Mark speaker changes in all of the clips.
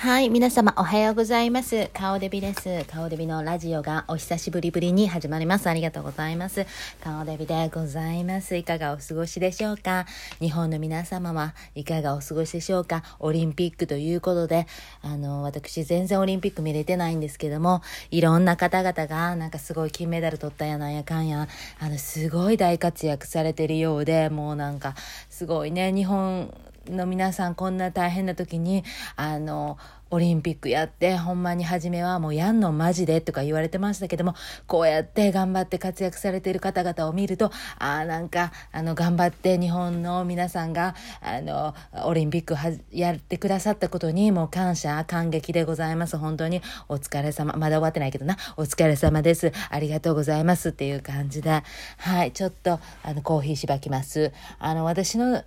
Speaker 1: はい、皆様おはようございます。顔デビです。顔デビのラジオがお久しぶりぶりに始まります。ありがとうございます。顔デビでございます。いかがお過ごしでしょうか？日本の皆様はいかがお過ごしでしょうか？オリンピックということで、あの、私全然オリンピック見れてないんですけども、いろんな方々がなんかすごい金メダル取ったやなんやかんや、あの、すごい大活躍されてるようで、もうなんか、すごいね、日本、の皆さんこんな大変な時にあのオリンピックやってほんまに初めはもうやんのマジでとか言われてましたけどもこうやって頑張って活躍されている方々を見るとああなんかあの頑張って日本の皆さんがあのオリンピックはやってくださったことにもう感謝感激でございます。本当にお疲れ様。まだ終わってないけどな。お疲れ様です。ありがとうございますっていう感じで。はい。ちょっとあのコーヒーしばきます。あの私の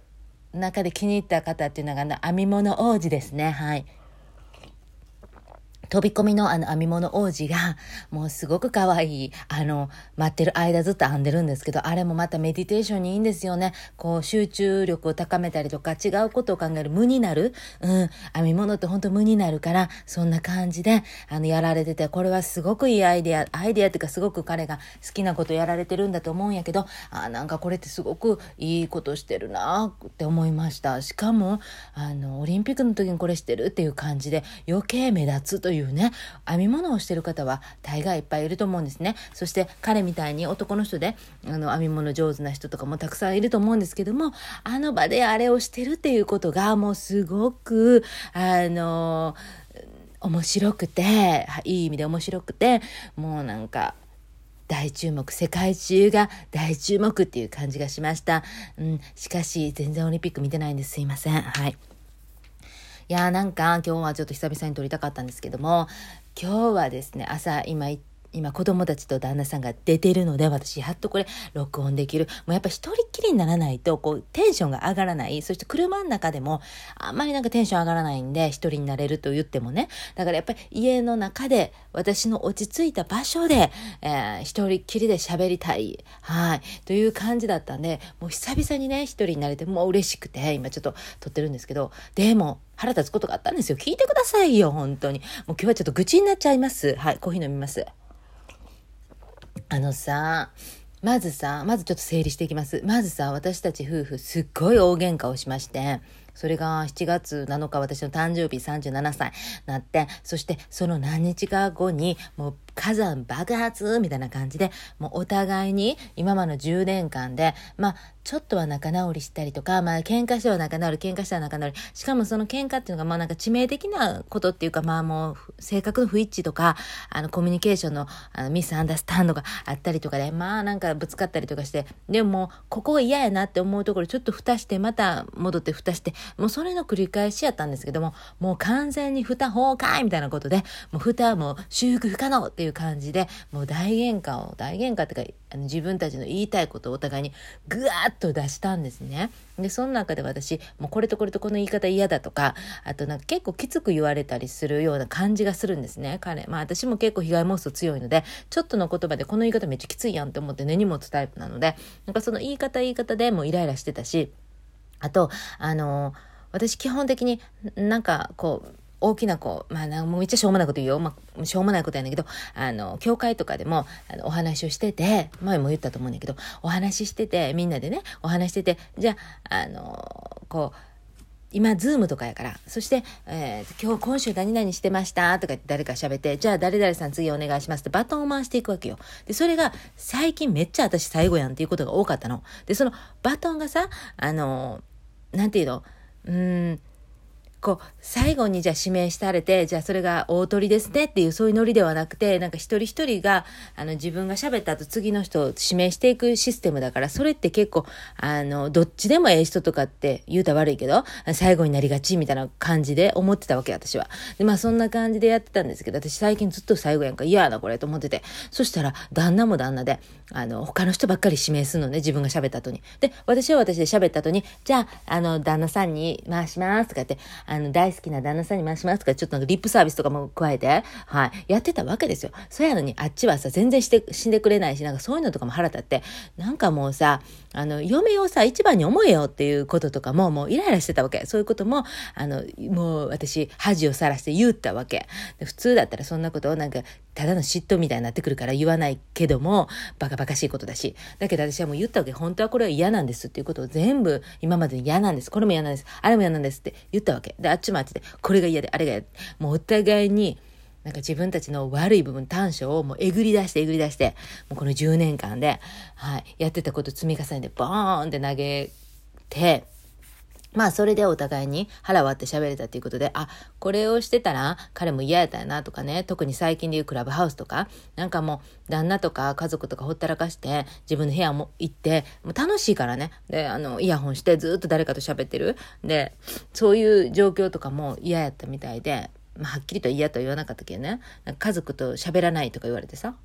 Speaker 1: 中で気に入った方っていうのが、編み物王子ですね。はい。飛び込みのあの編み物王子が、もうすごく可愛い、あの、待ってる間ずっと編んでるんですけど、あれもまたメディテーションにいいんですよね。こう、集中力を高めたりとか、違うことを考える無になる。うん。編み物って本当無になるから、そんな感じで、あの、やられてて、これはすごくいいアイデア、アイデアっていうかすごく彼が好きなことやられてるんだと思うんやけど、あ、なんかこれってすごくいいことしてるなって思いました。しかも、あの、オリンピックの時にこれしてるっていう感じで、余計目立つといううね編み物をしてる方は大概いっぱいいると思うんですね。そして彼みたいに男の人であの編み物上手な人とかもたくさんいると思うんですけどもあの場であれをしてるっていうことがもうすごくあの面白くていい意味で面白くてもうなんか大注目世界中が大注目っていう感じがしました、うん、しかし全然オリンピック見てないんです。すいません。はい。やーなんか今日はちょっと久々に撮りたかったんですけども今日はですね朝今行って今子供たちと旦那さんが出てるので、私やっとこれ録音できる。もうやっぱ一人っきりにならないと、こう、テンションが上がらない。そして車の中でも、あんまりなんかテンション上がらないんで、一人になれると言ってもね。だからやっぱり家の中で、私の落ち着いた場所で、えー、一人っきりで喋りたい。はい。という感じだったんで、もう久々にね、一人になれて、もう嬉しくて、今ちょっと撮ってるんですけど、でも、腹立つことがあったんですよ。聞いてくださいよ、本当に。もう今日はちょっと愚痴になっちゃいます。はい、コーヒー飲みます。あのさ、まずさ、まずちょっと整理していきます。まずさ、私たち夫婦すっごい大喧嘩をしまして、それが7月7日私の誕生日37歳なって、そしてその何日か後にもう火山爆発みたいな感じで、もうお互いに今までの10年間で、まあ、ちょっとは仲直りしたりとか、まあ、喧嘩しては仲直り、喧嘩しては仲直り。しかもその喧嘩っていうのが、まあなんか致命的なことっていうか、まあもう、性格の不一致とか、あの、コミュニケーションのあのミスアンダースタンドがあったりとかで、まあなんかぶつかったりとかして、でもここが嫌やなって思うところちょっと蓋して、また戻って蓋して、もうそれの繰り返しやったんですけども、もう完全に蓋崩壊みたいなことで、もう蓋はもう修復不可能ってっていう感じでもう大喧嘩を大喧嘩っていうかあの自分たちの言いたいことをお互いにぐわっと出したんですね。でその中で私もうこれとこれとこの言い方嫌だとかあとなんか結構きつく言われたりするような感じがするんですね彼。まあ私も結構被害妄想強いのでちょっとの言葉でこの言い方めっちゃきついやんって思って根に持つタイプなのでなんかその言い方言い方でもうイライラしてたしあとあの私基本的になんかこう大きなこう、まあ、もうめっちゃしょうもないこと言うよ。まあ、しょうもないことやねんけど、あの、教会とかでも、あの、お話をしてて、前も言ったと思うんだけど、お話ししてて、みんなでね、お話してて、じゃあ、あの、こう、今、ズームとかやから。そして、えー、今日、今週何々してました？とかって誰か喋って、じゃあ誰々さん次お願いしますってバトンを回していくわけよ。で、それが最近めっちゃ私最後やんっていうことが多かったの。で、そのバトンがさ、あの、なんていうの？うん、こう、最後にじゃあ指名してあれて、じゃあそれが大鳥ですねっていうそういうノリではなくて、なんか一人一人が、あの自分が喋った後次の人を指名していくシステムだから、それって結構、あの、どっちでもええ人とかって言うたら悪いけど、最後になりがちみたいな感じで思ってたわけ、私は。で、まあそんな感じでやってたんですけど、私最近ずっと最後やんか嫌やなこれと思ってて。そしたら、旦那も旦那で、あの、他の人ばっかり指名するのね、自分が喋った後に。で、私は私で喋った後に、じゃあ、あの、旦那さんに回しますとかって、あの、大好きな旦那さんに回しますとか、ちょっとなんかリップサービスとかも加えて、はい、やってたわけですよ。そやのに、あっちはさ、全然して、死んでくれないし、なんかそういうのとかも腹立って、なんかもうさ、あの、嫁をさ、一番に思えよっていうこととかも、もうイライラしてたわけ。そういうことも、あの、もう私、恥をさらして言ったわけ。普通だったらそんなことをなんか、ただの嫉妬みたいになってくるから言わないけども、バカバカしいことだし。だけど私はもう言ったわけ。本当はこれは嫌なんですっていうことを全部今まで嫌なんです。これも嫌なんです。あれも嫌なんですって言ったわけ。で、あっちもあっちで、これが嫌で、あれが嫌で。もうお互いに、なんか自分たちの悪い部分、短所をもうえぐり出してえぐり出して、もうこの10年間で、はい、やってたこと積み重ねて、ボーンって投げて、まあそれでお互いに腹割って喋れたっていうことで、あ、これをしてたら彼も嫌やったよなとかね、特に最近で言うクラブハウスとか、なんかもう旦那とか家族とかほったらかして自分の部屋も行って、もう楽しいからね。で、あの、イヤホンしてずっと誰かと喋ってる。で、そういう状況とかも嫌やったみたいで、まあ、はっきりと嫌とは言わなかったけどね、家族と喋らないとか言われてさ。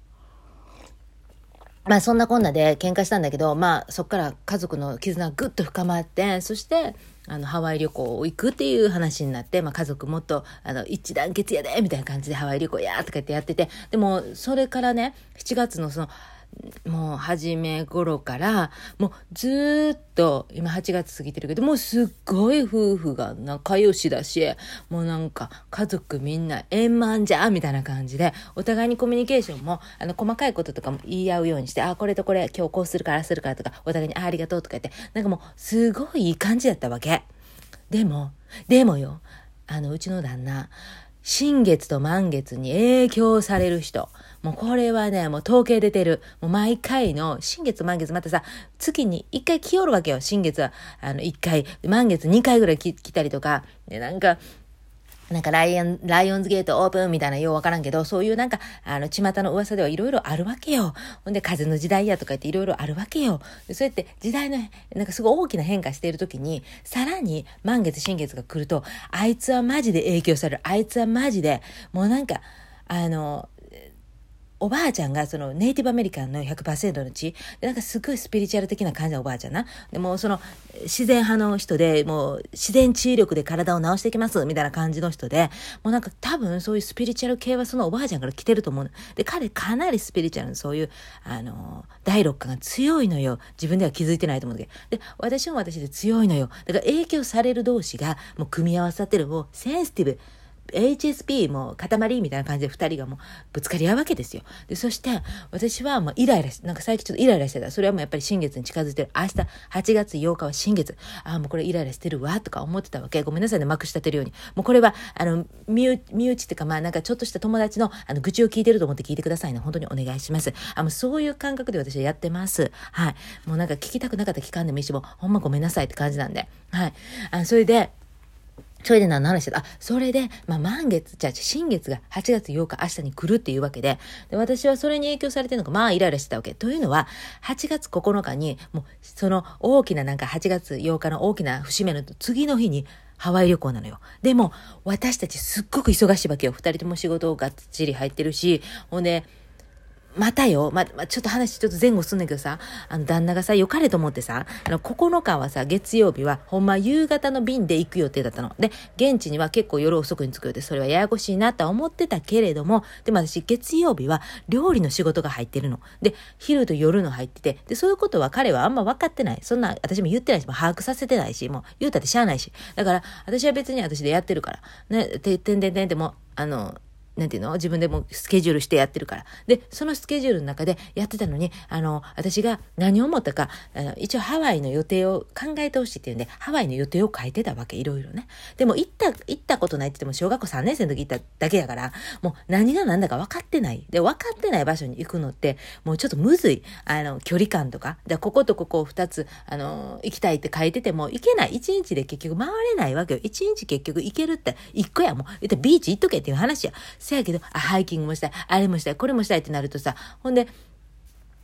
Speaker 1: まあそんなこんなで喧嘩したんだけど、まあそっから家族の絆がぐっと深まって、そしてあのハワイ旅行行くっていう話になって、まあ家族もっとあの一致団結やでみたいな感じでハワイ旅行やとかやってやってて、でもそれからね、7月のそのもう初め頃から、もうずっと、今8月過ぎてるけど、もうすっごい夫婦が仲良しだし、もうなんか家族みんな円満じゃみたいな感じで、お互いにコミュニケーションも、あの、細かいこととかも言い合うようにして、あ、これとこれ今日こうするからするからとか、お互いにあありがとうとか言って、なんかもうすごいいい感じだったわけ。でも、でもよ、あの、うちの旦那、新月と満月に影響される人。もうこれはね、もう統計出てる。もう毎回の、新月満月またさ、月に1回来よるわけよ。新月は、あの、1回、満月2回ぐらい来たりとか、で、なんか、なんかライオン、ライオンズゲートオープンみたいなようわからんけど、そういうなんか、あの、巷の噂ではいろいろあるわけよ。ほんで、風の時代やとか言っていろいろあるわけよ。そうやって時代の、なんかすごい大きな変化している時に、さらに満月、新月が来ると、あいつはマジで影響される。あいつはマジで、もうなんか、あの、おばあちゃんがそのネイティブアメリカンの100%の地でなんかすごいスピリチュアル的な感じのおばあちゃんな。でもその自然派の人でもう自然治癒力で体を治していきますみたいな感じの人でもうなんか多分そういうスピリチュアル系はそのおばあちゃんから来てると思う。で彼かなりスピリチュアルのそういうあの第六感が強いのよ。自分では気づいてないと思うんだけど。で私も私で強いのよ。だから影響される同士がもう組み合わさってるもうセンシティブ HSP も塊みたいな感じで2人がもうぶつかり合うわけですよ。で、そして私はもうイライラし、なんか最近ちょっとイライラしてた。それはもうやっぱり新月に近づいてる。明日8月8日は新月。ああ、もうこれイライラしてるわとか思ってたわけ。ごめんなさいね、まくし立てるように。もうこれは、あの、身内、身内っていうかまあなんかちょっとした友達のあの愚痴を聞いてると思って聞いてくださいね。本当にお願いします。あの、そういう感覚で私はやってます。はい。もうなんか聞きたくなかったら聞かんでもいいし、もうほんまごめんなさいって感じなんで。はい。あそれで、それで何の話したあ、それで、まあ、満月、じゃあ、新月が8月8日明日に来るっていうわけで、で、私はそれに影響されてるのか、まあ、イライラしてたわけ。というのは、8月9日に、もう、その大きななんか8月8日の大きな節目の次の日に、ハワイ旅行なのよ。でも、私たちすっごく忙しいわけよ。二人とも仕事がっちり入ってるし、ほんで、またよ、ま、ま、ちょっと話ちょっと前後すんだけどさ、あの、旦那がさ、良かれと思ってさ、あの、9日はさ、月曜日は、ほんま夕方の便で行く予定だったの。で、現地には結構夜遅くに着く予定、それはややこしいなと思ってたけれども、でも私、月曜日は料理の仕事が入ってるの。で、昼と夜の入ってて、で、そういうことは彼はあんま分かってない。そんな、私も言ってないし、もう把握させてないし、もう言うたってしゃあないし。だから、私は別に私でやってるから。ね、て、てんてんてんっても、あの、なんていうの？自分でもスケジュールしてやってるから。で、そのスケジュールの中でやってたのに、あの、私が何を思ったか、あの一応ハワイの予定を考えてほしいっていうんで、ハワイの予定を書いてたわけ、いろいろね。でも行った、行ったことないって言っても、小学校3年生の時行っただけやから、もう何が何だか分かってない。で、分かってない場所に行くのって、もうちょっとむずい。あの、距離感とか。で、こことここを2つ、あの、行きたいって書いてても、行けない。1日で結局回れないわけよ。1日結局行けるって、1個やもう。言ったらビーチ行っとけっていう話や。せやけど、あ、ハイキングもしたい、あれもしたい、これもしたいってなるとさ、ほんで、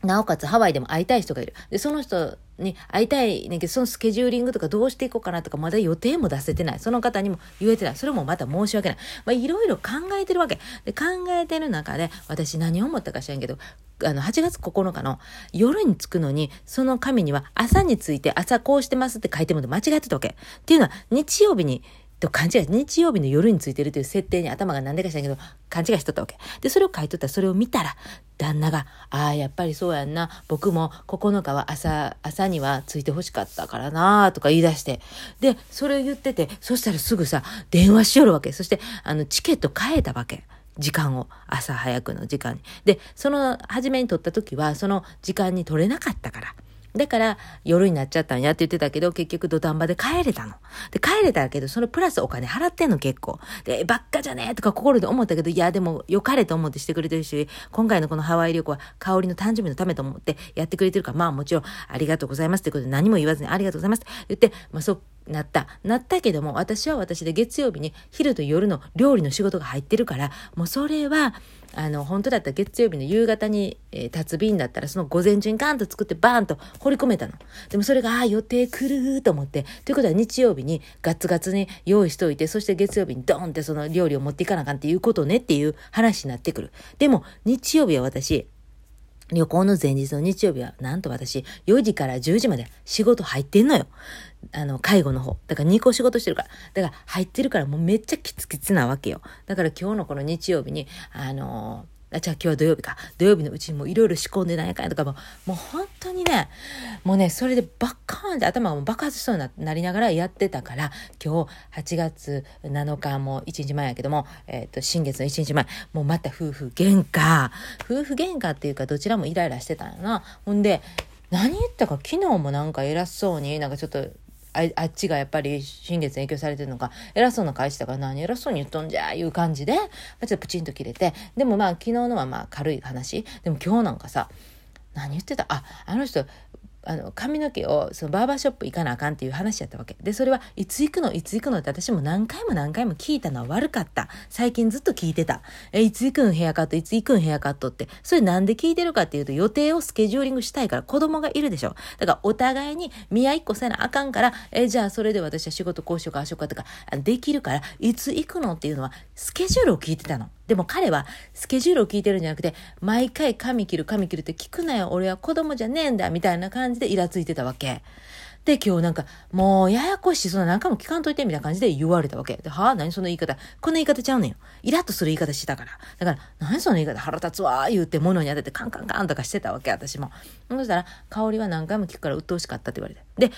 Speaker 1: なおかつハワイでも会いたい人がいる。で、その人に会いたいねんけど、そのスケジューリングとかどうしていこうかなとか、まだ予定も出せてない。その方にも言えてない。それもまた申し訳ない。まあ、いろいろ考えてるわけ。で、考えてる中で、私何を思ったか知らんけど、あの、8月9日の夜に着くのに、その紙には朝について朝こうしてますって書いても間違ってたわけ。っていうのは、日曜日にと勘違い、日曜日の夜についてるという設定に頭がなんでかしらんけど、勘違いしとったわけ。で、それを書いとったら、それを見たら、旦那が、ああ、やっぱりそうやんな。僕も9日は朝、朝にはついてほしかったからな、とか言い出して。で、それを言ってて、そしたらすぐさ、電話しよるわけ。そして、あの、チケット変えたわけ。時間を、朝早くの時間に。で、その、初めに取った時は、その時間に取れなかったから。だから夜になっちゃったんやって言ってたけど、結局土壇場で帰れたの。で、帰れたけど、そのプラスお金払ってんの結構。で、ばっかじゃねえとか心で思ったけど、いや、でも良かれと思ってしてくれてるし、今回のこのハワイ旅行は香りの誕生日のためと思ってやってくれてるから、まあもちろんありがとうございますってことで何も言わずにありがとうございますって言って、まあそう、なった。なったけども、私は私で月曜日に昼と夜の料理の仕事が入ってるから、もうそれは、あの、本当だったら月曜日の夕方に、えー、立つ便だったら、その午前中にガンと作ってバーンと掘り込めたの。でもそれが、ああ、予定来ると思って。ということは日曜日にガツガツに用意しておいて、そして月曜日にドーンってその料理を持っていかなあかんっていうことねっていう話になってくる。でも、日曜日は私、旅行の前日の日曜日は、なんと私、4時から10時まで仕事入ってんのよ。あの、介護の方。だから2個仕事してるから。だから入ってるからもうめっちゃキツキツなわけよ。だから今日のこの日曜日に、あのあ、じゃあ今日は土曜日か。土曜日のうちにもいろいろ仕込んでないかとかも、もう本当にね、もうね、それでバッカーンって頭がも爆発しそうになりながらやってたから、今日8月7日も1日前やけども、えっ、ー、と、新月の1日前、もうまた夫婦喧嘩。夫婦喧嘩っていうかどちらもイライラしてたんやな。ほんで、何言ったか昨日もなんか偉そうに、なんかちょっとああっちがやっぱり新月に影響されてるのか、偉そうな返したから何偉そうに言っとんじゃいう感じで、ちょっとプチンと切れて、でもまあ昨日のはまあ軽い話。でも今日なんかさ、何言ってた？あ、あの人、あの髪の毛をそのバーバーショップ行かなあかんっていう話やったわけ。でそれはいつ行くの？いつ行くの？って私も何回も何回も聞いたの。は悪かった。最近ずっと聞いてた。えいつ行くんヘアカットいつ行くんヘアカットって。それなんで聞いてるかっていうと予定をスケジューリングしたいから子供がいるでしょ。だからお互いに見合いっこせなあかんからえじゃあそれで私は仕事こうしようかああしようかとかできるからいつ行くの？っていうのはスケジュールを聞いてたの。でも彼はスケジュールを聞いてるんじゃなくて、毎回髪切る髪切るって聞くなよ、俺は子供じゃねえんだ、みたいな感じでイラついてたわけ。で、今日なんか、もうややこしい、そんな何回も聞かんといて、みたいな感じで言われたわけ。で、はあ何その言い方。こんな言い方ちゃうねんよ。イラッとする言い方してたから。だから、何その言い方腹立つわー言うて物に当ててカンカンカンとかしてたわけ、私も。そしたら、香りは何回も聞くから鬱陶しかったって言われて。で、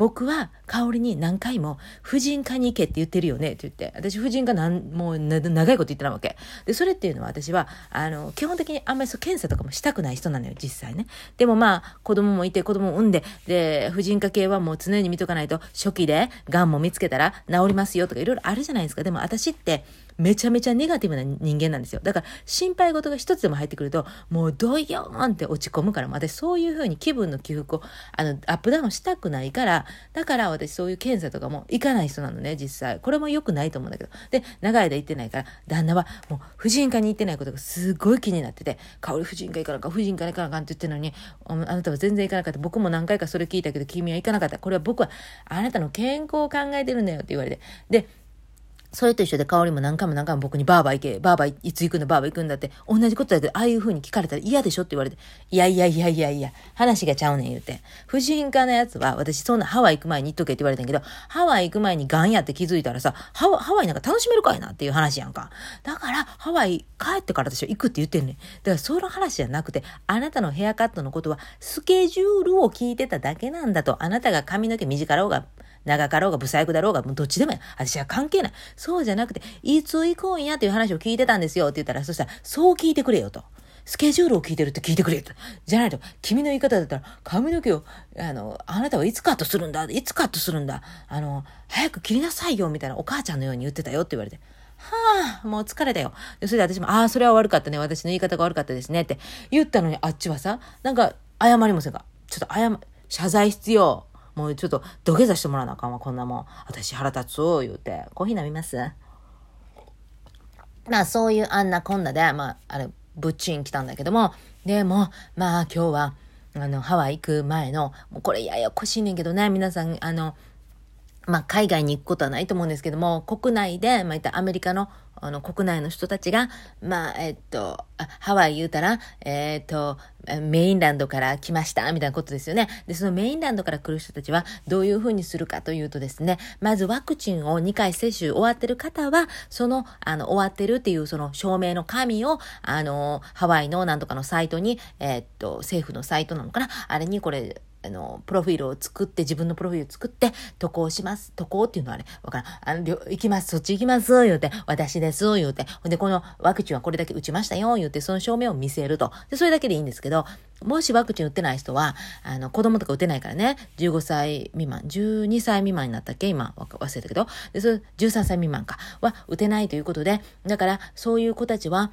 Speaker 1: 僕は香りに何回も婦人科に行けって言ってるよねって言って、私婦人科なんもう長いこと言ってたわけ。で、それっていうのは私は、あの、基本的にあんまりそう検査とかもしたくない人なのよ、実際ね。でもまあ、子供もいて子供も産んで、で、婦人科系はもう常に見とかないと、初期で癌も見つけたら治りますよとかいろいろあるじゃないですか。でも私って、めちゃめちゃネガティブな人間なんですよ。だから心配事が一つでも入ってくると、もうドヨーンって落ち込むから、私そういうふうに気分の起伏をあのアップダウンしたくないから、だから私そういう検査とかも行かない人なのね、実際。これも良くないと思うんだけど。で、長い間行ってないから、旦那はもう婦人科に行ってないことがすごい気になってて、香り婦人科行かなか、婦人科に行かなかんって言ってるのに、あなたは全然行かなかった。僕も何回かそれ聞いたけど、君は行かなかった。これは僕はあなたの健康を考えてるんだよって言われて。で、それと一緒で香りも何回も何回も僕にバーバー行け、バーバーいつ行くんだ、バーバー行くんだって、同じことだけど、ああいう風に聞かれたら嫌でしょって言われて、いやいやいやいやいや、話がちゃうねん言うて。婦人科のやつは、私そんなハワイ行く前に言っとけって言われたんけど、ハワイ行く前にガンやって気づいたらさ、ハワハワイなんか楽しめるかいなっていう話やんか。だから、ハワイ帰ってから私は行くって言ってんねん。だからその話じゃなくて、あなたのヘアカットのことは、スケジュールを聞いてただけなんだと、あなたが髪の毛短ろうが、長かろうが、不細工だろうが、もうどっちでもいい。私は関係ない。そうじゃなくて、いつ行こうんやっていう話を聞いてたんですよって言ったら、そしたら、そう聞いてくれよと。スケジュールを聞いてるって聞いてくれよと。じゃないと、君の言い方だったら、髪の毛を、あの、あなたはいつカットするんだ？いつカットするんだ？あの、早く切りなさいよみたいなお母ちゃんのように言ってたよって言われて。はあ、もう疲れたよ。それで私も、ああ、それは悪かったね。私の言い方が悪かったですねって言ったのに、あっちはさ、なんか、謝りませんか？ちょっと謝、謝罪必要。もうちょっと土下座してもらわなあかんわ、こんなもん。私腹立つを言うて。コーヒー飲みます？まあそういうあんなこんなで、まああれ、ぶっちん来たんだけども、でも、まあ今日は、あの、ハワイ行く前の、もうこれややこしいねんけどね、皆さん、あの、まあ、海外に行くことはないと思うんですけども、国内で、まあ、いったアメリカの、あの、国内の人たちが、まあ、えっと、ハワイ言うたら、えっと、メインランドから来ました、みたいなことですよね。で、そのメインランドから来る人たちは、どういうふうにするかというとですね、まずワクチンを2回接種終わってる方は、その、あの、終わってるっていう、その証明の紙を、あの、ハワイのなんとかのサイトに、えっと、政府のサイトなのかな？あれにこれ、あの、プロフィールを作って、自分のプロフィールを作って、渡航します。渡航っていうのはね、わからん。あの、行きます。そっち行きます。言うて、私です。言うて。ほんで、このワクチンはこれだけ打ちましたよ。言うて、その証明を見せると。で、それだけでいいんですけど、もしワクチン打ってない人は、あの、子供とか打てないからね、15歳未満、12歳未満になったっけ？今、忘れたけど。で、それ、13歳未満か。は、打てないということで、だから、そういう子たちは、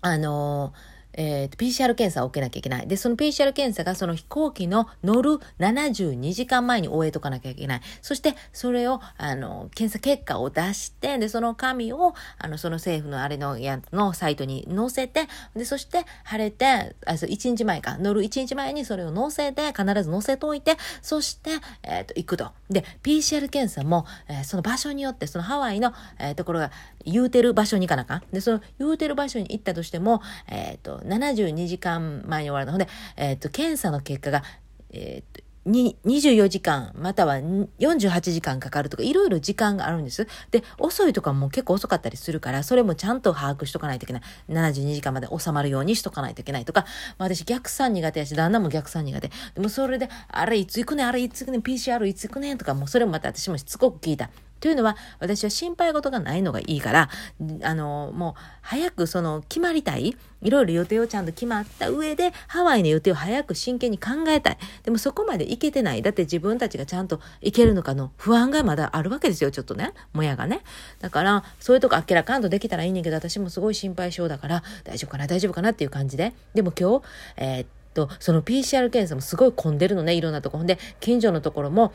Speaker 1: あのーえー、PCR 検査を受けなきゃいけない。で、その PCR 検査がその飛行機の乗る72時間前に終えとかなきゃいけない。そして、それを、あの、検査結果を出して、で、その紙を、あの、その政府のあれの、や、のサイトに載せて、で、そして、晴れて、あ、そう、1日前か、乗る1日前にそれを載せて、必ず載せといて、そして、えっ、ー、と、行くと。で、PCR 検査も、えー、その場所によって、そのハワイの、えー、ところが、言うてる場所に行かなかん。で、その言うてる場所に行ったとしても、えっ、と、72時間前に終わるの。で、えっ、と、検査の結果が、えっ、と、24時間、または48時間かかるとか、いろいろ時間があるんです。で、遅いとかも結構遅かったりするから、それもちゃんと把握しとかないといけない。72時間まで収まるようにしとかないといけないとか、まあ、私逆算苦手やし、旦那も逆算苦手。でもそれで、あれいつ行くねあれいつ行くね PCR いつ行くねとか、もうそれもまた私もしつこく聞いた。というのは、私は心配事がないのがいいから、あの、もう、早くその、決まりたい。いろいろ予定をちゃんと決まった上で、ハワイの予定を早く真剣に考えたい。でもそこまで行けてない。だって自分たちがちゃんと行けるのかの不安がまだあるわけですよ、ちょっとね。もやがね。だから、そういうとこあっけらかんとできたらいいねんけど、私もすごい心配性だから、大丈夫かな、大丈夫かなっていう感じで。でも今日、えー、っと、その PCR 検査もすごい混んでるのね、いろんなとこ。ほんで、近所のところも、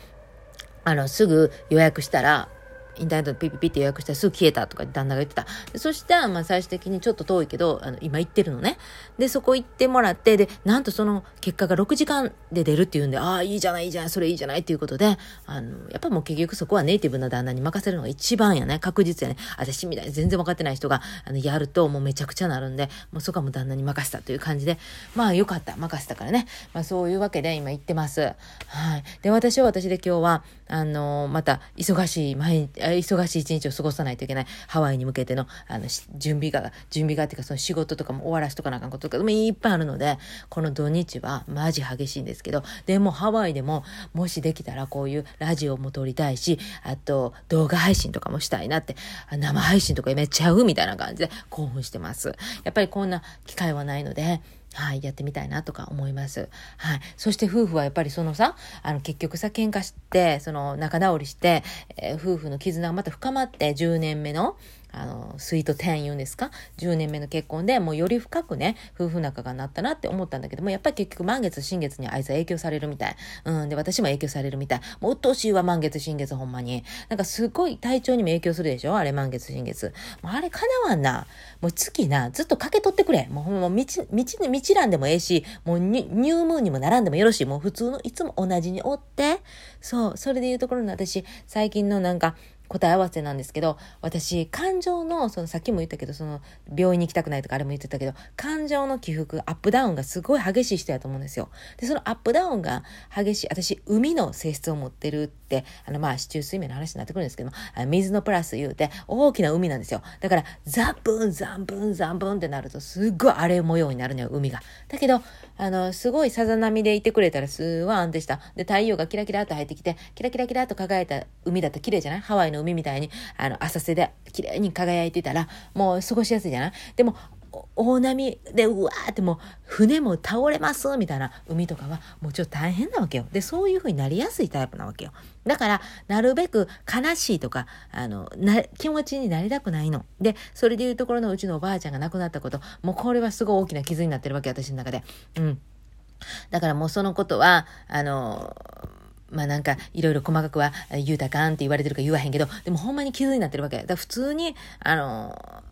Speaker 1: あの、すぐ予約したら、インターネットでピピピって予約したらすぐ消えたとか旦那が言ってた。そしたら、まあ最終的にちょっと遠いけど、あの、今行ってるのね。で、そこ行ってもらって、で、なんとその結果が6時間で出るっていうんで、ああ、いいじゃない、いいじゃない、それいいじゃないっていうことで、あの、やっぱもう結局そこはネイティブな旦那に任せるのが一番やね。確実やね。私みたいに全然分かってない人が、あの、やるともうめちゃくちゃなるんで、もうそこはもう旦那に任せたという感じで、まあよかった、任せたからね。まあそういうわけで今行ってます。はい。で、私は私で今日は、あの、また忙しい、毎日、忙しい一日を過ごさないといけないハワイに向けての、あの、準備が、準備がっていうかその仕事とかも終わらしとかなあかんこととかもいっぱいあるので、この土日はマジ激しいんですけど、でもハワイでももしできたらこういうラジオも撮りたいし、あと動画配信とかもしたいなって、生配信とかめっちゃ合うみたいな感じで興奮してます。やっぱりこんな機会はないので、はい、やってみたいなとか思います。はい。そして夫婦はやっぱりそのさ、あの結局さ、喧嘩して、その仲直りして、えー、夫婦の絆がまた深まって10年目の、あの、スイート10言うんですか ?10 年目の結婚でもうより深くね、夫婦仲がなったなって思ったんだけども、やっぱり結局満月、新月にあいつは影響されるみたい。うん、で、私も影響されるみたい。もう鬱陶しいわ、満月、新月ほんまに。なんかすごい体調にも影響するでしょ？あれ満月、新月。もうあれかなわんな。もう月な、ずっとかけ取ってくれ。もうほんま、道、道、道らんでもええし、もうニュームーンにもならんでもよろしい。もう普通のいつも同じにおって、そう、それでいうところの私、最近のなんか、答え合わせなんですけど、私、感情の、そのさっきも言ったけど、その病院に行きたくないとかあれも言ってたけど、感情の起伏、アップダウンがすごい激しい人やと思うんですよ。で、そのアップダウンが激しい、私、海の性質を持ってるって、あの、まあ、市中水面の話になってくるんですけど、水のプラス言うて、大きな海なんですよ。だから、ザブン、ザンブン、ザンブンってなると、すっごい荒れ模様になるのよ、海が。だけど、あの、すごいさざ波でいてくれたら、すごい安定した。で、太陽がキラキラと入ってきて、キラキラキラと輝いた海だと綺麗じゃない？ハワイの海海みたいに、あの、浅瀬で綺麗に輝いてたら、もう過ごしやすいじゃない？でも、大波でうわーってもう船も倒れますみたいな海とかはもうちょっと大変なわけよ。で、そういう風になりやすいタイプなわけよ。だから、なるべく悲しいとか、あの、な、気持ちになりたくないの。で、それでいうところのうちのおばあちゃんが亡くなったこと、もうこれはすごい大きな傷になってるわけ、私の中で。うん。だからもうそのことは、あの、まあなんか、いろいろ細かくは言うたかんって言われてるか言わへんけど、でもほんまに傷になってるわけ。だから普通に、あの、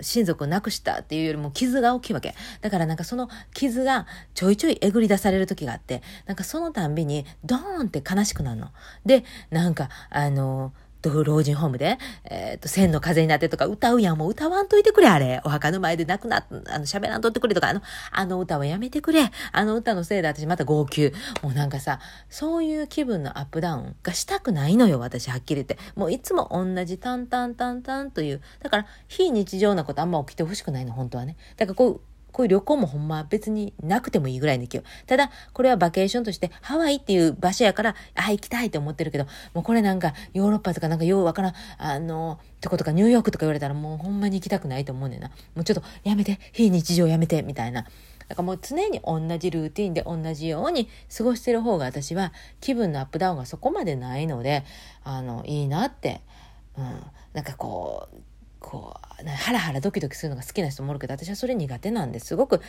Speaker 1: 親族を亡くしたっていうよりも傷が大きいわけ。だからなんかその傷がちょいちょいえぐり出される時があって、なんかそのたんびにドーンって悲しくなるの。で、なんかあのー老人ホームで、えっ、ー、と、千の風になってとか歌うやん。もう歌わんといてくれ、あれ。お墓の前で亡くなっ、あの、喋らんとってくれとか、あの、あの歌はやめてくれ。あの歌のせいで私また号泣。もうなんかさ、そういう気分のアップダウンがしたくないのよ、私、はっきり言って。もういつも同じタンタンタンタンという。だから、非日常なことあんま起きてほしくないの、本当はね。だからこう、こういう旅行もほんま別になくてもいいぐらいの勢い。ただ、これはバケーションとしてハワイっていう場所やから、あ、行きたいと思ってるけど、もうこれなんかヨーロッパとかなんかようわからん、あの、とことかニューヨークとか言われたらもうほんまに行きたくないと思うねんな。もうちょっとやめて、非日常やめて、みたいな。だからもう常に同じルーティンで同じように過ごしてる方が私は気分のアップダウンがそこまでないので、あの、いいなって、うん、なんかこう、こうハラハラドキドキするのが好きな人もおるけど私はそれ苦手なんですごく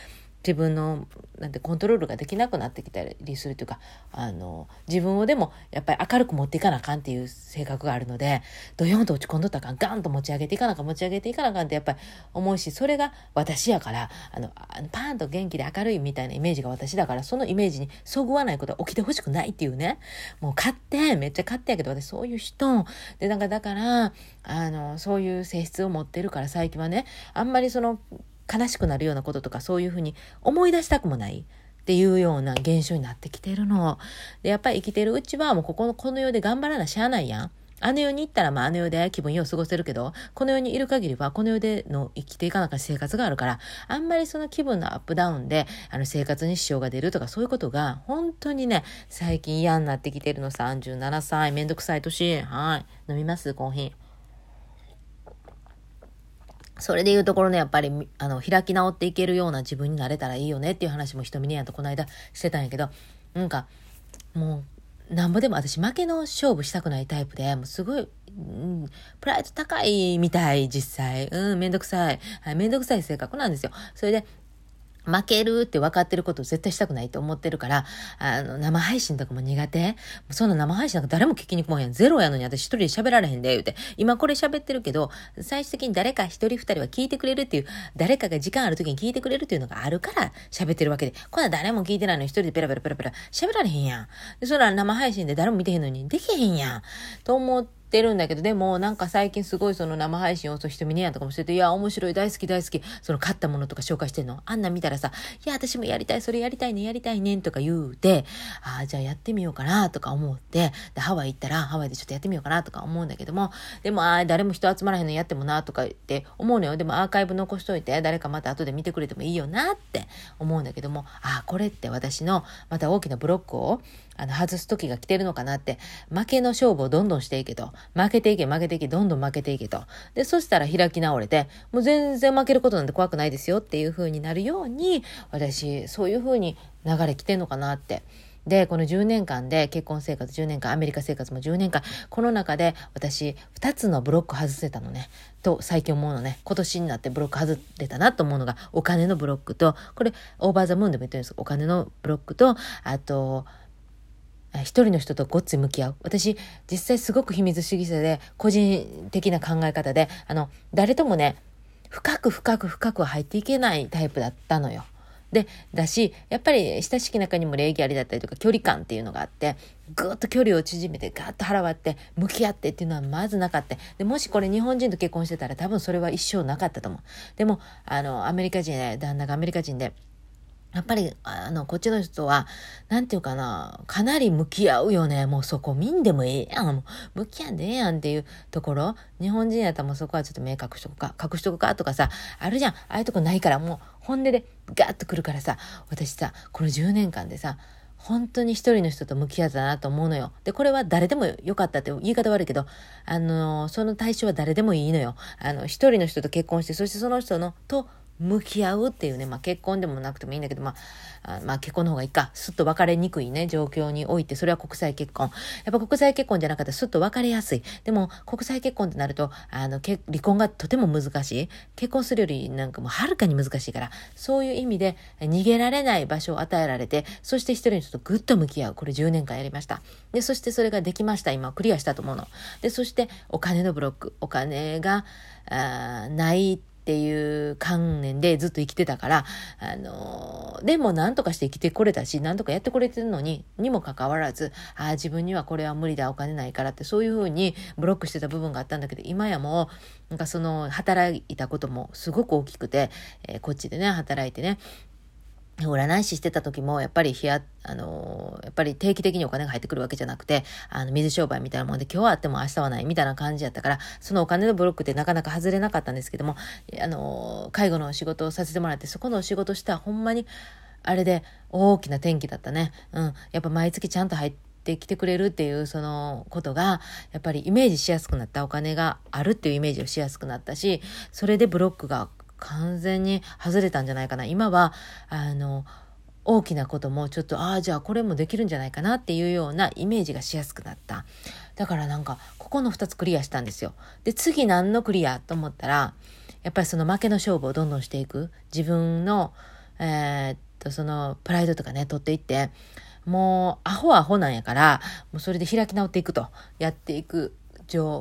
Speaker 1: 自分のなんてコントロールができなくなってきたりするというかあの自分をでもやっぱり明るく持っていかなあかんっていう性格があるのでドヨンと落ち込んどったらあかんガンと持ち上げていかなあかん持ち上げていかなあかんってやっぱり思うしそれが私やからあのパーンと元気で明るいみたいなイメージが私だからそのイメージにそぐわないことは起きてほしくないっていうね。もう勝手めっちゃ勝手やけど私そういう人。でなんかだからあのそういう性質を持ってるから最近はねあんまりその悲しくなるようなこととかそういうふうに思い出したくもないっていうような現象になってきてるの。で、やっぱり生きてるうちはもうここの、この世で頑張らなしゃあないやん。あの世に行ったら、まあ、あの世で気分よう過ごせるけど、この世にいる限りは、この世での生きていかなか生活があるから、あんまりその気分のアップダウンで、あの、生活に支障が出るとか、そういうことが、本当にね、最近嫌になってきてるの、37歳、めんどくさい年。はい。飲みます？コーヒー。それでいうところね、やっぱり、あの、開き直っていけるような自分になれたらいいよねっていう話も瞳にやとこの間してたんやけど、なんか、もう、なんぼでも私負けの勝負したくないタイプで、もうすごい、うん、プライド高いみたい、実際。うん、めんどくさい。はい、めんどくさい性格なんですよ。それで、負けるって分かってることを絶対したくないと思ってるから、あの、生配信とかも苦手？そんな生配信なんか誰も聞きに来もんやん。ゼロやのに私一人で喋られへんで、言うて。今これ喋ってるけど、最終的に誰か一人二人は聞いてくれるっていう、誰かが時間ある時に聞いてくれるっていうのがあるから喋ってるわけで、こんな誰も聞いてないのに一人でペラペラペラペラ喋られへんやん。そら生配信で誰も見てへんのにできへんやん。と思って、ってるんだけど、でもなんか最近すごいその生配信をそう人見ねやんとかもしてて、いや、面白い、大好き、大好き、その買ったものとか紹介してんの。あんな見たらさ、いや、私もやりたい、それやりたいね、やりたいねん、とか言うて、ああ、じゃあやってみようかな、とか思って、で、ハワイ行ったら、ハワイでちょっとやってみようかな、とか思うんだけども、でも、ああ、誰も人集まらへんのやってもな、とかって思うのよ。でもアーカイブ残しといて、誰かまた後で見てくれてもいいよな、って思うんだけども、ああ、これって私の、また大きなブロックを、あの、外す時が来てるのかなって、負けの勝負をどんどんしていけと。負けていけ、負けていけ、どんどん負けていけと。で、そしたら開き直れて、もう全然負けることなんて怖くないですよっていう風になるように、私、そういう風に流れ来てんのかなって。で、この10年間で結婚生活10年間、アメリカ生活も10年間、この中で私2つのブロック外せたのね。と最近思うのね。今年になってブロック外れたなと思うのが、お金のブロックと、これオーバーザムーンでも言ってるんですけど、お金のブロックと、あと、一人の人とごっつい向き合う。私、実際すごく秘密主義者で、個人的な考え方で、あの、誰ともね、深く深く深く入っていけないタイプだったのよ。で、だし、やっぱり親しき中にも礼儀ありだったりとか距離感っていうのがあって、ぐーっと距離を縮めてガーッと腹割って向き合ってっていうのはまずなかった。で、もしこれ日本人と結婚してたら多分それは一生なかったと思う。でも、あの、アメリカ人ね、旦那がアメリカ人で、やっぱり、あの、こっちの人は、なんていうかな、かなり向き合うよね。もうそこ見んでもええやん。向き合んでええやんっていうところ。日本人やったらもうそこはちょっと目隠しとくか、隠しとくかとかさ、あるじゃん。ああいうとこないから、もう本音でガッとくるからさ、私さ、この10年間でさ、本当に一人の人と向き合ったなと思うのよ。で、これは誰でもよかったって言い方悪いけど、あの、その対象は誰でもいいのよ。あの、一人の人と結婚して、そしてその人のと向き合うっていうね、まあ結婚でもなくてもいいんだけど、まあ、まあ結婚の方がいいか、すっと別れにくいね、状況において、それは国際結婚。やっぱ国際結婚じゃなかったらすっと別れやすい。でも国際結婚ってなると、あの、離婚がとても難しい。結婚するよりなんかもうはるかに難しいから、そういう意味で逃げられない場所を与えられて、そして一人の人とぐっと向き合う。これ10年間やりました。で、そしてそれができました。今クリアしたと思うの。で、そしてお金のブロック。お金が、あないっていう観念でずっと生きてたから、あのー、でも何とかして生きてこれたし、何とかやってこれてるのに、にもかかわらず、ああ、自分にはこれは無理だ、お金ないからって、そういうふうにブロックしてた部分があったんだけど、今やもう、なんかその、働いたこともすごく大きくて、えー、こっちでね、働いてね、占い師してた時も、やっぱり日や、あの、やっぱり定期的にお金が入ってくるわけじゃなくて、あの、水商売みたいなもんで、今日はあっても明日はないみたいな感じやったから、そのお金のブロックってなかなか外れなかったんですけども、あの、介護の仕事をさせてもらって、そこのお仕事したほんまに、あれで大きな転機だったね。うん。やっぱ毎月ちゃんと入って、てきてくれるっていうそのことがやっぱりイメージしやすくなったお金があるっていうイメージをしやすくなったしそれでブロックが完全に外れたんじゃないかな。今はあの大きなこともちょっとああじゃあこれもできるんじゃないかなっていうようなイメージがしやすくなった。だからなんかここの2つクリアしたんですよ。で次何のクリアと思ったらやっぱりその負けの勝負をどんどんしていく。自分のえー、っとそのプライドとかね取っていってもうアホアホなんやからもうそれで開き直っていくと。やっていく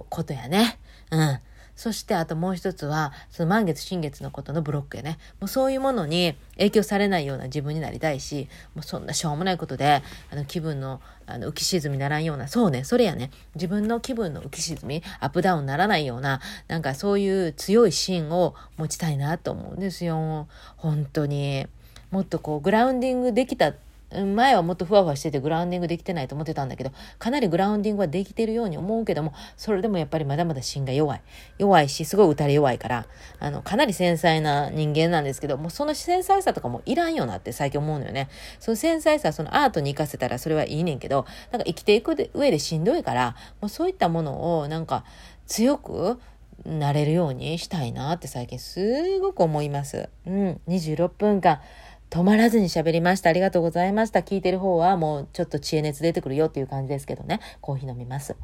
Speaker 1: ことやね。うん。そしてあともう一つは、その満月新月のことのブロックやね。もうそういうものに影響されないような自分になりたいし、もうそんなしょうもないことで、あの気分のあの浮き沈みならんような、そうね、それやね。自分の気分の浮き沈み、アップダウンならないような、なんかそういう強い芯を持ちたいなと思うんですよ。本当に。もっとこう、グラウンディングできた前はもっとふわふわしててグラウンディングできてないと思ってたんだけど、かなりグラウンディングはできてるように思うけども、それでもやっぱりまだまだ芯が弱い。弱いし、すごい打たれ弱いから、あの、かなり繊細な人間なんですけど、もうその繊細さとかもいらんよなって最近思うのよね。その繊細さ、そのアートに活かせたらそれはいいねんけど、なんか生きていく上でしんどいから、もうそういったものをなんか強く、なれるようにしたいなって最近すごく思います。うん。26分間。止まらずに喋りました。ありがとうございました。聞いてる方はもうちょっと知恵熱出てくるよっていう感じですけどね。コーヒー飲みます。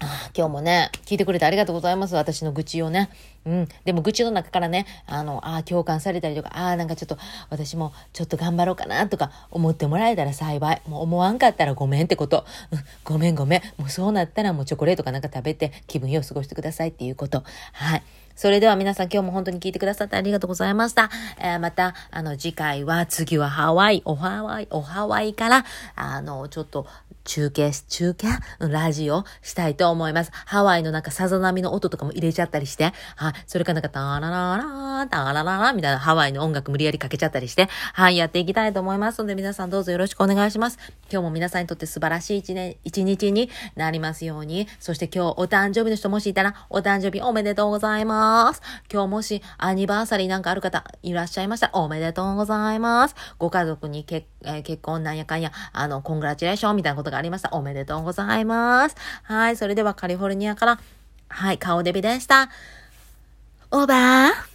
Speaker 1: あ今日もね、聞いてくれてありがとうございます。私の愚痴をね。うん。でも愚痴の中からね、あの、ああ、共感されたりとか、ああ、なんかちょっと私もちょっと頑張ろうかなとか思ってもらえたら幸い。もう思わんかったらごめんってこと。うん、ごめんごめん。もうそうなったらもうチョコレートかなんか食べて気分よく過ごしてくださいっていうこと。はい。それでは皆さん今日も本当に聞いてくださってありがとうございました。えー、また、あの、次回は、次はハワイ、おハワイ、おハワイから、あの、ちょっと、中継、中継？ラジオしたいと思います。ハワイのなんかさざ波の音とかも入れちゃったりして、はい。それかなんか、タラララタラララみたいなハワイの音楽無理やりかけちゃったりして、はい、やっていきたいと思いますので、皆さんどうぞよろしくお願いします。今日も皆さんにとって素晴らしい一年、一日になりますように、そして今日お誕生日の人もしいたら、お誕生日おめでとうございます。今日もしアニバーサリーなんかある方いらっしゃいましたら、おめでとうございます。ご家族に結,、えー、結婚なんやかんや、あの、コングラチュレーションみたいなことがありました。おめでとうございます。はい。それではカリフォルニアから、はい、顔デビでした。オーバー